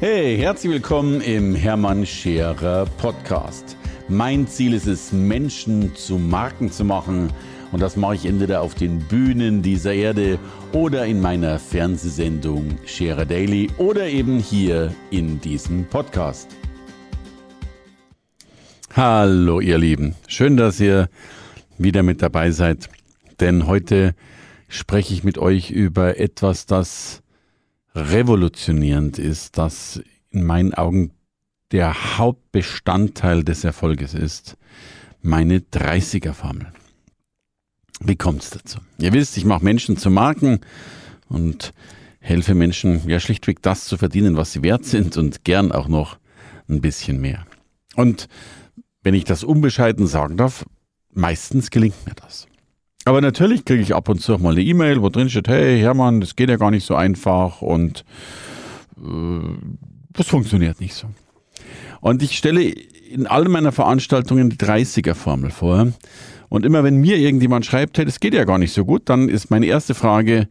Hey, herzlich willkommen im Hermann Scherer Podcast. Mein Ziel ist es, Menschen zu Marken zu machen. Und das mache ich entweder auf den Bühnen dieser Erde oder in meiner Fernsehsendung Scherer Daily oder eben hier in diesem Podcast. Hallo ihr Lieben, schön, dass ihr wieder mit dabei seid, denn heute spreche ich mit euch über etwas, das revolutionierend ist, das in meinen Augen der Hauptbestandteil des Erfolges ist, meine 30er-Formel. Wie kommt es dazu? Ihr wisst, ich mache Menschen zu Marken und helfe Menschen ja schlichtweg das zu verdienen, was sie wert sind und gern auch noch ein bisschen mehr. Und wenn ich das unbescheiden sagen darf, meistens gelingt mir das. Aber natürlich kriege ich ab und zu auch mal eine E-Mail, wo drin steht, hey Hermann, das geht ja gar nicht so einfach und äh, das funktioniert nicht so. Und ich stelle in all meiner Veranstaltungen die 30er-Formel vor. Und immer wenn mir irgendjemand schreibt, hey, das geht ja gar nicht so gut, dann ist meine erste Frage,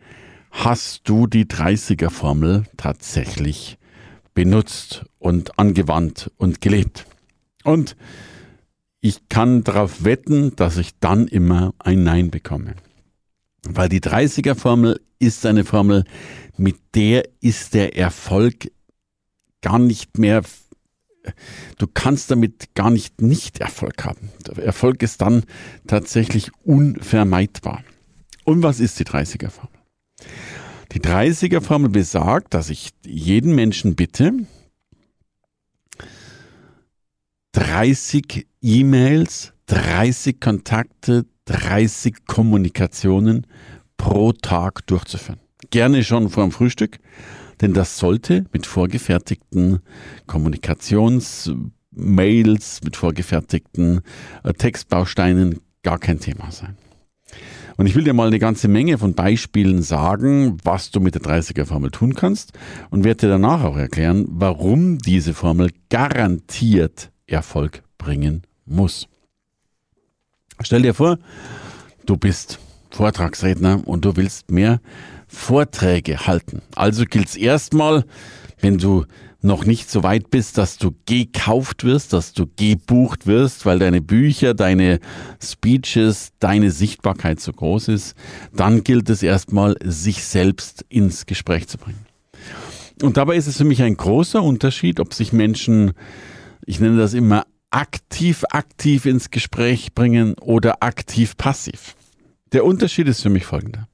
hast du die 30er-Formel tatsächlich benutzt und angewandt und gelebt? Und ich kann darauf wetten, dass ich dann immer ein Nein bekomme. Weil die 30er-Formel ist eine Formel, mit der ist der Erfolg gar nicht mehr, du kannst damit gar nicht nicht Erfolg haben. Der Erfolg ist dann tatsächlich unvermeidbar. Und was ist die 30er-Formel? Die 30er-Formel besagt, dass ich jeden Menschen bitte, 30 E-Mails, 30 Kontakte, 30 Kommunikationen pro Tag durchzuführen. Gerne schon vor dem Frühstück, denn das sollte mit vorgefertigten Kommunikationsmails, mit vorgefertigten äh, Textbausteinen gar kein Thema sein. Und ich will dir mal eine ganze Menge von Beispielen sagen, was du mit der 30er-Formel tun kannst und werde dir danach auch erklären, warum diese Formel garantiert Erfolg bringen muss. Stell dir vor, du bist Vortragsredner und du willst mehr Vorträge halten. Also gilt es erstmal, wenn du noch nicht so weit bist, dass du gekauft wirst, dass du gebucht wirst, weil deine Bücher, deine Speeches, deine Sichtbarkeit so groß ist, dann gilt es erstmal, sich selbst ins Gespräch zu bringen. Und dabei ist es für mich ein großer Unterschied, ob sich Menschen ich nenne das immer aktiv, aktiv ins Gespräch bringen oder aktiv, passiv. Der Unterschied ist für mich folgender.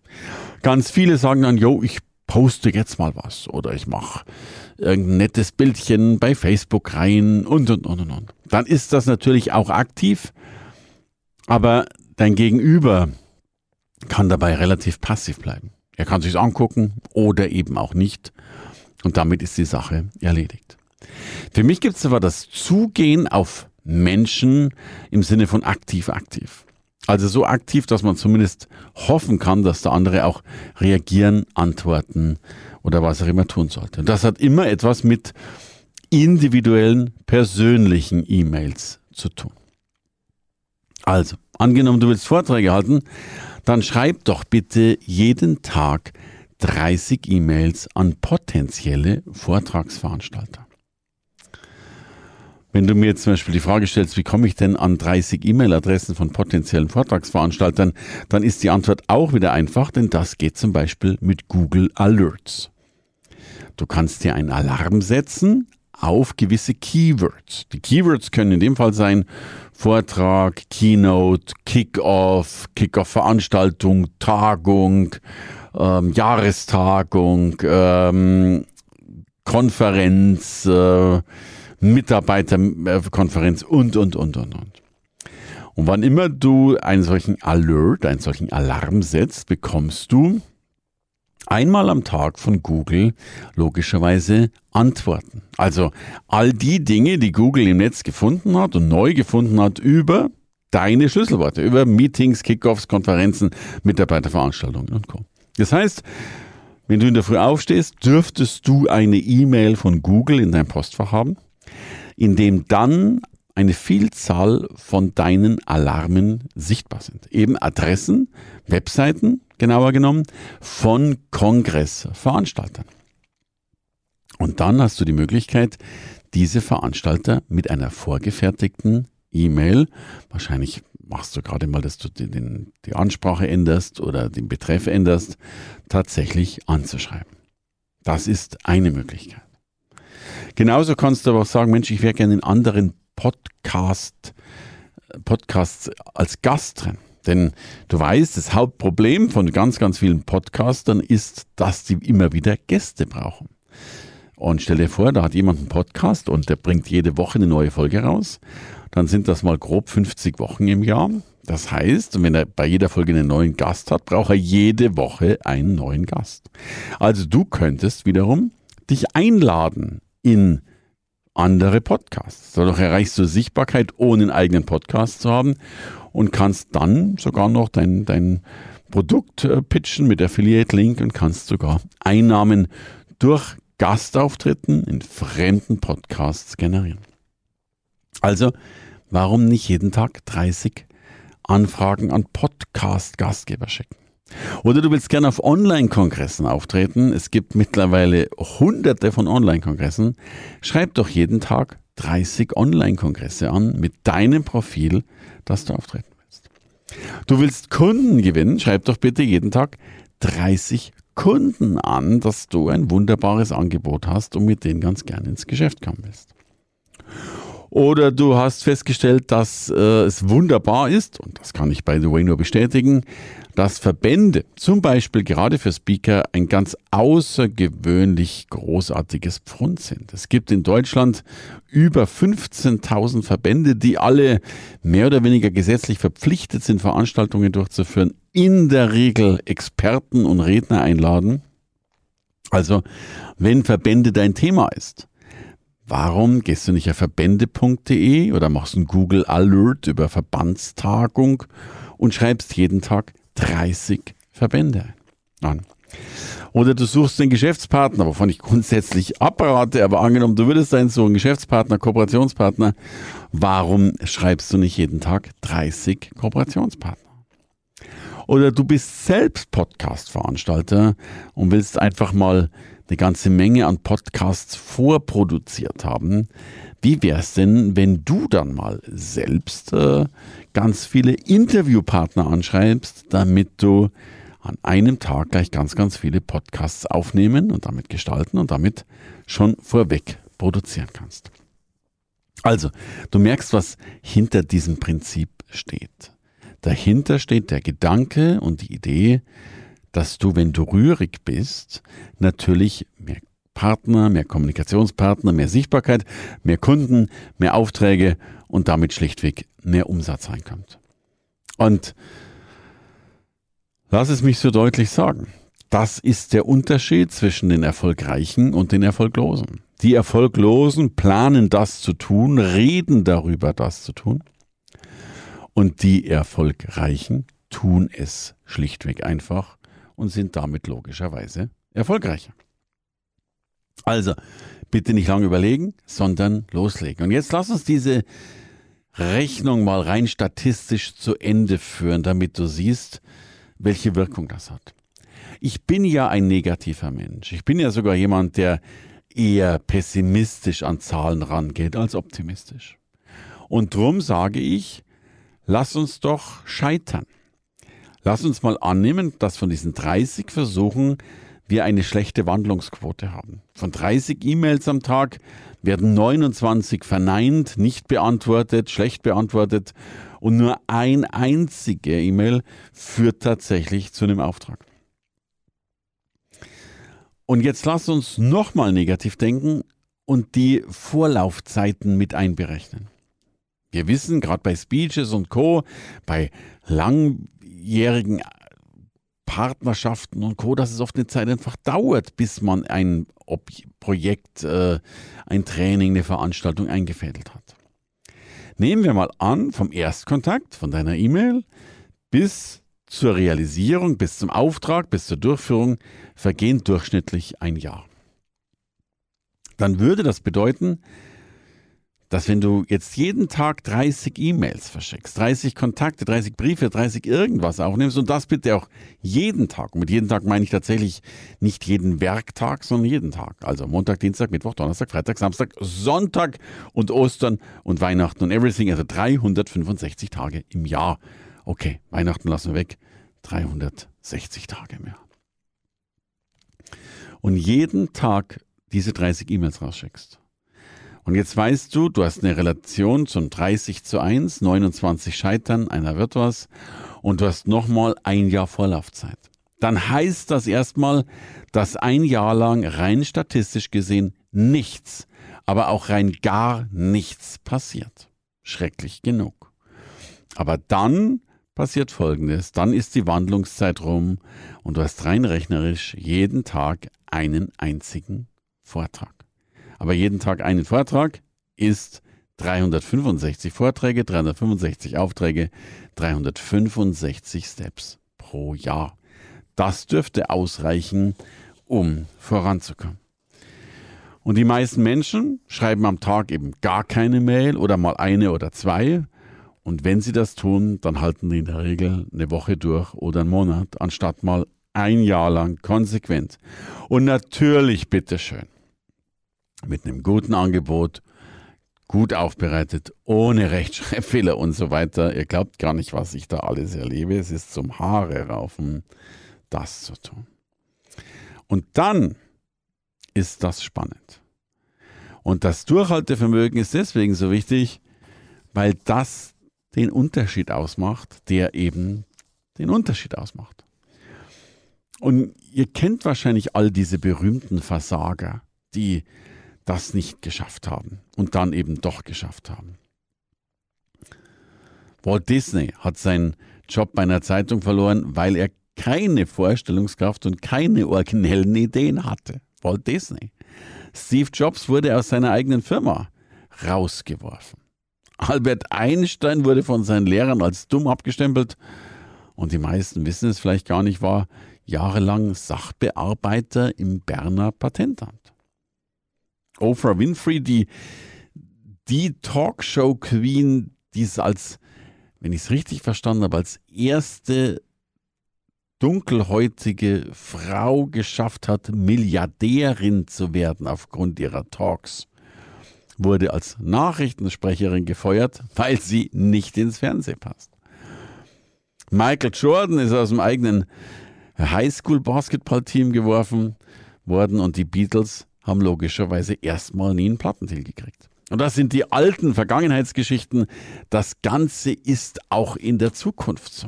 Ganz viele sagen dann, yo, ich poste jetzt mal was oder ich mache irgendein nettes Bildchen bei Facebook rein und, und, und, und, und. Dann ist das natürlich auch aktiv, aber dein Gegenüber kann dabei relativ passiv bleiben. Er kann sich angucken oder eben auch nicht und damit ist die Sache erledigt. Für mich gibt es aber das Zugehen auf Menschen im Sinne von aktiv-aktiv. Also so aktiv, dass man zumindest hoffen kann, dass der andere auch reagieren, antworten oder was auch immer tun sollte. Und das hat immer etwas mit individuellen, persönlichen E-Mails zu tun. Also, angenommen, du willst Vorträge halten, dann schreib doch bitte jeden Tag 30 E-Mails an potenzielle Vortragsveranstalter. Wenn du mir jetzt zum Beispiel die Frage stellst, wie komme ich denn an 30 E-Mail-Adressen von potenziellen Vortragsveranstaltern, dann ist die Antwort auch wieder einfach, denn das geht zum Beispiel mit Google Alerts. Du kannst dir einen Alarm setzen auf gewisse Keywords. Die Keywords können in dem Fall sein Vortrag, Keynote, Kickoff, Kickoff-Veranstaltung, Tagung, ähm, Jahrestagung, ähm, Konferenz, äh, Mitarbeiterkonferenz und, und, und, und, und. Und wann immer du einen solchen Alert, einen solchen Alarm setzt, bekommst du einmal am Tag von Google logischerweise Antworten. Also all die Dinge, die Google im Netz gefunden hat und neu gefunden hat über deine Schlüsselworte, über Meetings, Kickoffs, Konferenzen, Mitarbeiterveranstaltungen und Co. Das heißt, wenn du in der Früh aufstehst, dürftest du eine E-Mail von Google in deinem Postfach haben in dem dann eine Vielzahl von deinen Alarmen sichtbar sind. Eben Adressen, Webseiten, genauer genommen, von Kongressveranstaltern. Und dann hast du die Möglichkeit, diese Veranstalter mit einer vorgefertigten E-Mail, wahrscheinlich machst du gerade mal, dass du den, die Ansprache änderst oder den Betreff änderst, tatsächlich anzuschreiben. Das ist eine Möglichkeit. Genauso kannst du aber auch sagen, Mensch, ich wäre gerne in anderen Podcast, Podcasts als Gast drin. Denn du weißt, das Hauptproblem von ganz, ganz vielen Podcastern ist, dass sie immer wieder Gäste brauchen. Und stell dir vor, da hat jemand einen Podcast und der bringt jede Woche eine neue Folge raus. Dann sind das mal grob 50 Wochen im Jahr. Das heißt, wenn er bei jeder Folge einen neuen Gast hat, braucht er jede Woche einen neuen Gast. Also du könntest wiederum dich einladen in andere Podcasts. Dadurch erreichst du Sichtbarkeit, ohne einen eigenen Podcast zu haben und kannst dann sogar noch dein, dein Produkt äh, pitchen mit Affiliate-Link und kannst sogar Einnahmen durch Gastauftritten in fremden Podcasts generieren. Also, warum nicht jeden Tag 30 Anfragen an Podcast-Gastgeber schicken? Oder du willst gerne auf Online-Kongressen auftreten. Es gibt mittlerweile hunderte von Online-Kongressen. Schreib doch jeden Tag 30 Online-Kongresse an mit deinem Profil, das du auftreten willst. Du willst Kunden gewinnen. Schreib doch bitte jeden Tag 30 Kunden an, dass du ein wunderbares Angebot hast und mit denen ganz gerne ins Geschäft kommen willst. Oder du hast festgestellt, dass äh, es wunderbar ist, und das kann ich by the way nur bestätigen, dass Verbände, zum Beispiel gerade für Speaker, ein ganz außergewöhnlich großartiges Pfund sind. Es gibt in Deutschland über 15.000 Verbände, die alle mehr oder weniger gesetzlich verpflichtet sind, Veranstaltungen durchzuführen, in der Regel Experten und Redner einladen. Also, wenn Verbände dein Thema ist, Warum gehst du nicht auf verbände.de oder machst einen Google Alert über Verbandstagung und schreibst jeden Tag 30 Verbände an? Oder du suchst einen Geschäftspartner, wovon ich grundsätzlich abrate, aber angenommen, du würdest einen so einen Geschäftspartner, Kooperationspartner, warum schreibst du nicht jeden Tag 30 Kooperationspartner? Oder du bist selbst Podcast-Veranstalter und willst einfach mal eine ganze Menge an Podcasts vorproduziert haben. Wie wäre es denn, wenn du dann mal selbst äh, ganz viele Interviewpartner anschreibst, damit du an einem Tag gleich ganz, ganz viele Podcasts aufnehmen und damit gestalten und damit schon vorweg produzieren kannst. Also, du merkst, was hinter diesem Prinzip steht. Dahinter steht der Gedanke und die Idee, dass du, wenn du rührig bist, natürlich mehr Partner, mehr Kommunikationspartner, mehr Sichtbarkeit, mehr Kunden, mehr Aufträge und damit schlichtweg mehr Umsatz reinkommt. Und lass es mich so deutlich sagen. Das ist der Unterschied zwischen den Erfolgreichen und den Erfolglosen. Die Erfolglosen planen das zu tun, reden darüber, das zu tun. Und die Erfolgreichen tun es schlichtweg einfach und sind damit logischerweise erfolgreicher. Also, bitte nicht lange überlegen, sondern loslegen. Und jetzt lass uns diese Rechnung mal rein statistisch zu Ende führen, damit du siehst, welche Wirkung das hat. Ich bin ja ein negativer Mensch. Ich bin ja sogar jemand, der eher pessimistisch an Zahlen rangeht als optimistisch. Und drum sage ich, lass uns doch scheitern. Lass uns mal annehmen, dass von diesen 30 Versuchen wir eine schlechte Wandlungsquote haben. Von 30 E-Mails am Tag werden 29 verneint, nicht beantwortet, schlecht beantwortet und nur ein einzige E-Mail führt tatsächlich zu einem Auftrag. Und jetzt lass uns nochmal negativ denken und die Vorlaufzeiten mit einberechnen. Wir wissen, gerade bei Speeches und Co., bei lang langjährigen Partnerschaften und Co., dass es oft eine Zeit einfach dauert, bis man ein Ob Projekt, äh, ein Training, eine Veranstaltung eingefädelt hat. Nehmen wir mal an, vom Erstkontakt, von deiner E-Mail bis zur Realisierung, bis zum Auftrag, bis zur Durchführung vergehen durchschnittlich ein Jahr. Dann würde das bedeuten, dass wenn du jetzt jeden Tag 30 E-Mails verschickst, 30 Kontakte, 30 Briefe, 30 irgendwas aufnimmst und das bitte auch jeden Tag. Und mit jeden Tag meine ich tatsächlich nicht jeden Werktag, sondern jeden Tag. Also Montag, Dienstag, Mittwoch, Donnerstag, Freitag, Samstag, Sonntag und Ostern und Weihnachten und everything. Also 365 Tage im Jahr. Okay, Weihnachten lassen wir weg. 360 Tage mehr. Und jeden Tag diese 30 E-Mails rausschickst und jetzt weißt du, du hast eine Relation zum 30 zu 1, 29 Scheitern, einer wird was, und du hast nochmal ein Jahr Vorlaufzeit. Dann heißt das erstmal, dass ein Jahr lang rein statistisch gesehen nichts, aber auch rein gar nichts passiert. Schrecklich genug. Aber dann passiert Folgendes. Dann ist die Wandlungszeit rum und du hast rein rechnerisch jeden Tag einen einzigen Vortrag aber jeden Tag einen Vortrag ist 365 Vorträge, 365 Aufträge, 365 Steps pro Jahr. Das dürfte ausreichen, um voranzukommen. Und die meisten Menschen schreiben am Tag eben gar keine Mail oder mal eine oder zwei. Und wenn sie das tun, dann halten die in der Regel eine Woche durch oder einen Monat, anstatt mal ein Jahr lang konsequent. Und natürlich, bitteschön, mit einem guten Angebot, gut aufbereitet, ohne Rechtschreibfehler und so weiter. Ihr glaubt gar nicht, was ich da alles erlebe. Es ist zum Haare raufen, das zu tun. Und dann ist das spannend. Und das Durchhaltevermögen ist deswegen so wichtig, weil das den Unterschied ausmacht, der eben den Unterschied ausmacht. Und ihr kennt wahrscheinlich all diese berühmten Versager, die das nicht geschafft haben und dann eben doch geschafft haben. Walt Disney hat seinen Job bei einer Zeitung verloren, weil er keine Vorstellungskraft und keine originellen Ideen hatte. Walt Disney. Steve Jobs wurde aus seiner eigenen Firma rausgeworfen. Albert Einstein wurde von seinen Lehrern als dumm abgestempelt und die meisten wissen es vielleicht gar nicht, war jahrelang Sachbearbeiter im Berner Patentamt. Oprah Winfrey, die, die Talkshow-Queen, die es als, wenn ich es richtig verstanden habe, als erste dunkelhäutige Frau geschafft hat, Milliardärin zu werden aufgrund ihrer Talks, wurde als Nachrichtensprecherin gefeuert, weil sie nicht ins Fernsehen passt. Michael Jordan ist aus dem eigenen Highschool-Basketball-Team geworfen worden und die Beatles haben logischerweise erstmal nie einen Plattentil gekriegt. Und das sind die alten Vergangenheitsgeschichten. Das Ganze ist auch in der Zukunft so.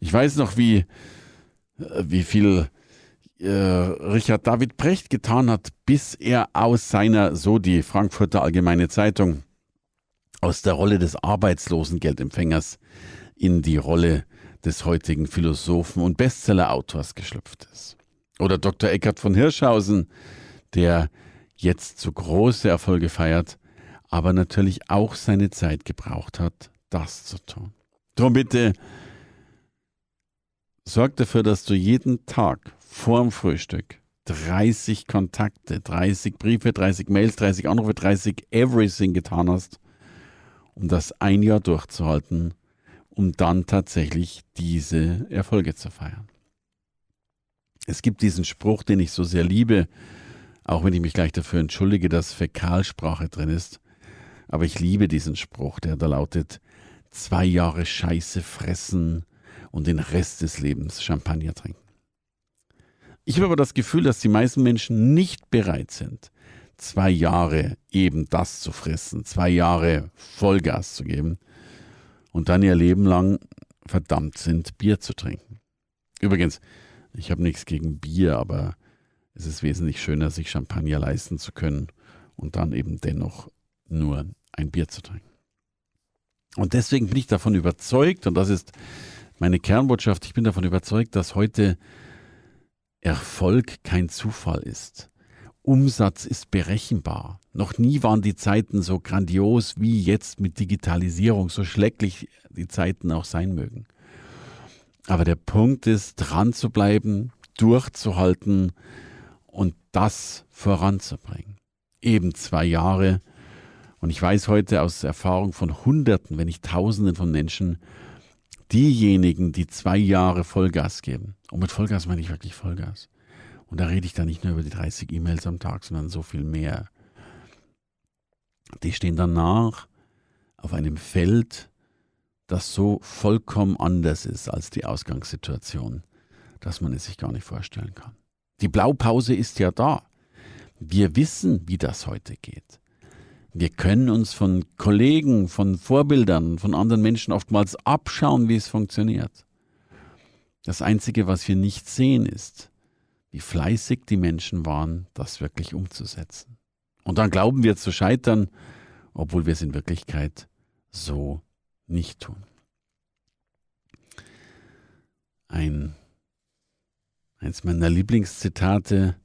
Ich weiß noch, wie, äh, wie viel äh, Richard David Brecht getan hat, bis er aus seiner, so die Frankfurter Allgemeine Zeitung, aus der Rolle des Arbeitslosengeldempfängers in die Rolle des heutigen Philosophen und Bestseller-Autors geschlüpft ist. Oder Dr. Eckhard von Hirschhausen, der jetzt so große Erfolge feiert, aber natürlich auch seine Zeit gebraucht hat, das zu tun. Drum bitte, sorg dafür, dass du jeden Tag vorm Frühstück 30 Kontakte, 30 Briefe, 30 Mails, 30 Anrufe, 30 Everything getan hast, um das ein Jahr durchzuhalten, um dann tatsächlich diese Erfolge zu feiern. Es gibt diesen Spruch, den ich so sehr liebe, auch wenn ich mich gleich dafür entschuldige, dass Fäkalsprache drin ist. Aber ich liebe diesen Spruch, der da lautet, zwei Jahre Scheiße fressen und den Rest des Lebens Champagner trinken. Ich habe aber das Gefühl, dass die meisten Menschen nicht bereit sind, zwei Jahre eben das zu fressen, zwei Jahre Vollgas zu geben und dann ihr Leben lang verdammt sind, Bier zu trinken. Übrigens, ich habe nichts gegen Bier, aber es ist wesentlich schöner, sich Champagner leisten zu können und dann eben dennoch nur ein Bier zu trinken. Und deswegen bin ich davon überzeugt, und das ist meine Kernbotschaft, ich bin davon überzeugt, dass heute Erfolg kein Zufall ist. Umsatz ist berechenbar. Noch nie waren die Zeiten so grandios wie jetzt mit Digitalisierung, so schrecklich die Zeiten auch sein mögen. Aber der Punkt ist, dran zu bleiben, durchzuhalten, das voranzubringen. Eben zwei Jahre. Und ich weiß heute aus Erfahrung von Hunderten, wenn nicht Tausenden von Menschen, diejenigen, die zwei Jahre Vollgas geben, und mit Vollgas meine ich wirklich Vollgas, und da rede ich dann nicht nur über die 30 E-Mails am Tag, sondern so viel mehr, die stehen danach auf einem Feld, das so vollkommen anders ist als die Ausgangssituation, dass man es sich gar nicht vorstellen kann. Die Blaupause ist ja da. Wir wissen, wie das heute geht. Wir können uns von Kollegen, von Vorbildern, von anderen Menschen oftmals abschauen, wie es funktioniert. Das Einzige, was wir nicht sehen, ist, wie fleißig die Menschen waren, das wirklich umzusetzen. Und dann glauben wir zu scheitern, obwohl wir es in Wirklichkeit so nicht tun. Ein, eins meiner Lieblingszitate,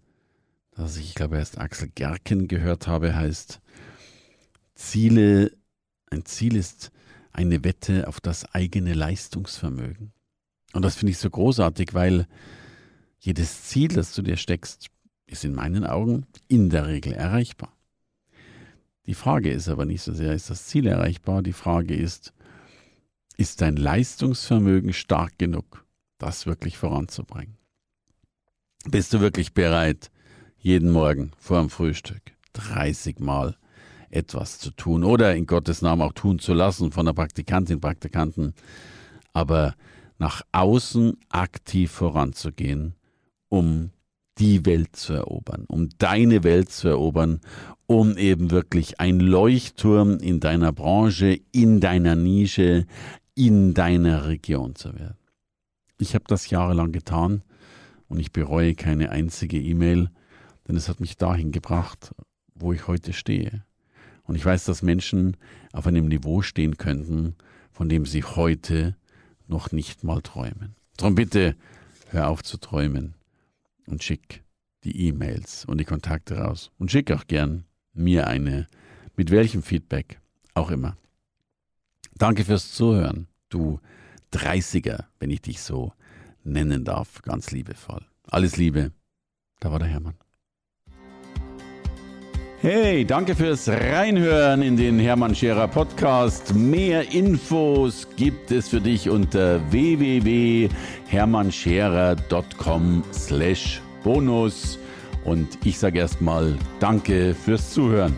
das ich, ich glaube, erst Axel Gerken gehört habe, heißt, Ziele, ein Ziel ist eine Wette auf das eigene Leistungsvermögen. Und das finde ich so großartig, weil jedes Ziel, das du dir steckst, ist in meinen Augen in der Regel erreichbar. Die Frage ist aber nicht so sehr, ist das Ziel erreichbar? Die Frage ist, ist dein Leistungsvermögen stark genug, das wirklich voranzubringen? Bist du wirklich bereit, jeden Morgen vor dem Frühstück 30 Mal etwas zu tun oder in Gottes Namen auch tun zu lassen von der Praktikantin, Praktikanten, aber nach außen aktiv voranzugehen, um die Welt zu erobern, um deine Welt zu erobern, um eben wirklich ein Leuchtturm in deiner Branche, in deiner Nische, in deiner Region zu werden. Ich habe das jahrelang getan und ich bereue keine einzige E-Mail, denn es hat mich dahin gebracht, wo ich heute stehe. Und ich weiß, dass Menschen auf einem Niveau stehen könnten, von dem sie heute noch nicht mal träumen. Darum bitte, hör auf zu träumen und schick die E-Mails und die Kontakte raus. Und schick auch gern mir eine, mit welchem Feedback auch immer. Danke fürs Zuhören, du 30er, wenn ich dich so nennen darf, ganz liebevoll. Alles Liebe, da war der Hermann. Hey, danke fürs Reinhören in den Hermann Scherer Podcast. Mehr Infos gibt es für dich unter www.hermannscherer.com slash bonus. Und ich sage erstmal Danke fürs Zuhören.